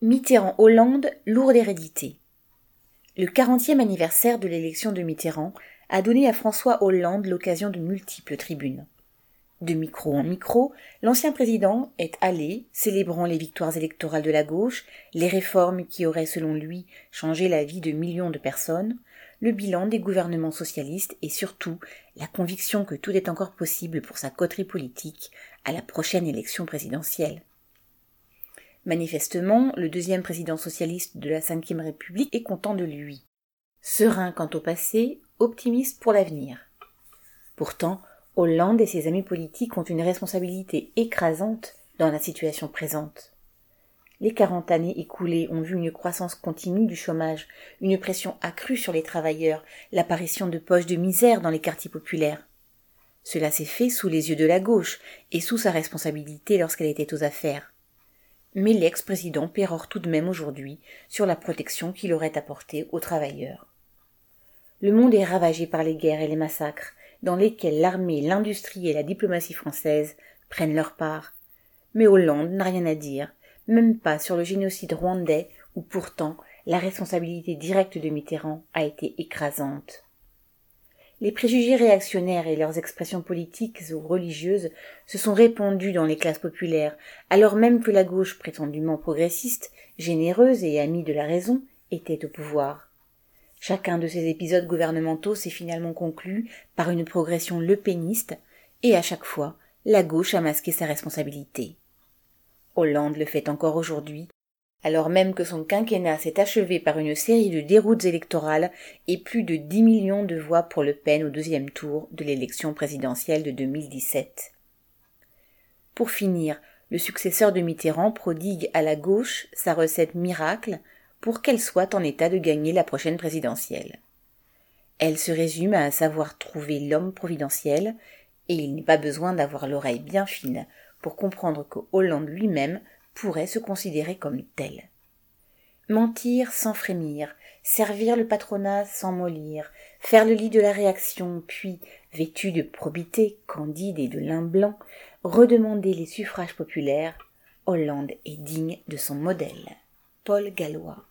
Mitterrand-Hollande, lourde hérédité. Le 40e anniversaire de l'élection de Mitterrand a donné à François Hollande l'occasion de multiples tribunes. De micro en micro, l'ancien président est allé, célébrant les victoires électorales de la gauche, les réformes qui auraient, selon lui, changé la vie de millions de personnes, le bilan des gouvernements socialistes et surtout la conviction que tout est encore possible pour sa coterie politique à la prochaine élection présidentielle. Manifestement, le deuxième président socialiste de la Ve République est content de lui. Serein quant au passé, optimiste pour l'avenir. Pourtant, Hollande et ses amis politiques ont une responsabilité écrasante dans la situation présente. Les quarante années écoulées ont vu une croissance continue du chômage, une pression accrue sur les travailleurs, l'apparition de poches de misère dans les quartiers populaires. Cela s'est fait sous les yeux de la gauche et sous sa responsabilité lorsqu'elle était aux affaires mais l'ex-président pérore tout de même aujourd'hui sur la protection qu'il aurait apportée aux travailleurs. Le monde est ravagé par les guerres et les massacres, dans lesquels l'armée, l'industrie et la diplomatie française prennent leur part. Mais Hollande n'a rien à dire, même pas sur le génocide rwandais où pourtant la responsabilité directe de Mitterrand a été écrasante. Les préjugés réactionnaires et leurs expressions politiques ou religieuses se sont répandus dans les classes populaires, alors même que la gauche prétendument progressiste, généreuse et amie de la raison, était au pouvoir. Chacun de ces épisodes gouvernementaux s'est finalement conclu par une progression lepéniste, et à chaque fois, la gauche a masqué sa responsabilité. Hollande le fait encore aujourd'hui alors même que son quinquennat s'est achevé par une série de déroutes électorales et plus de dix millions de voix pour Le Pen au deuxième tour de l'élection présidentielle de 2017. Pour finir, le successeur de Mitterrand prodigue à la gauche sa recette miracle pour qu'elle soit en état de gagner la prochaine présidentielle. Elle se résume à savoir trouver l'homme providentiel, et il n'est pas besoin d'avoir l'oreille bien fine pour comprendre que Hollande lui-même pourrait se considérer comme tel. Mentir sans frémir, servir le patronat sans mollir, faire le lit de la réaction, puis, vêtu de probité candide et de lin blanc, redemander les suffrages populaires, Hollande est digne de son modèle. Paul Gallois.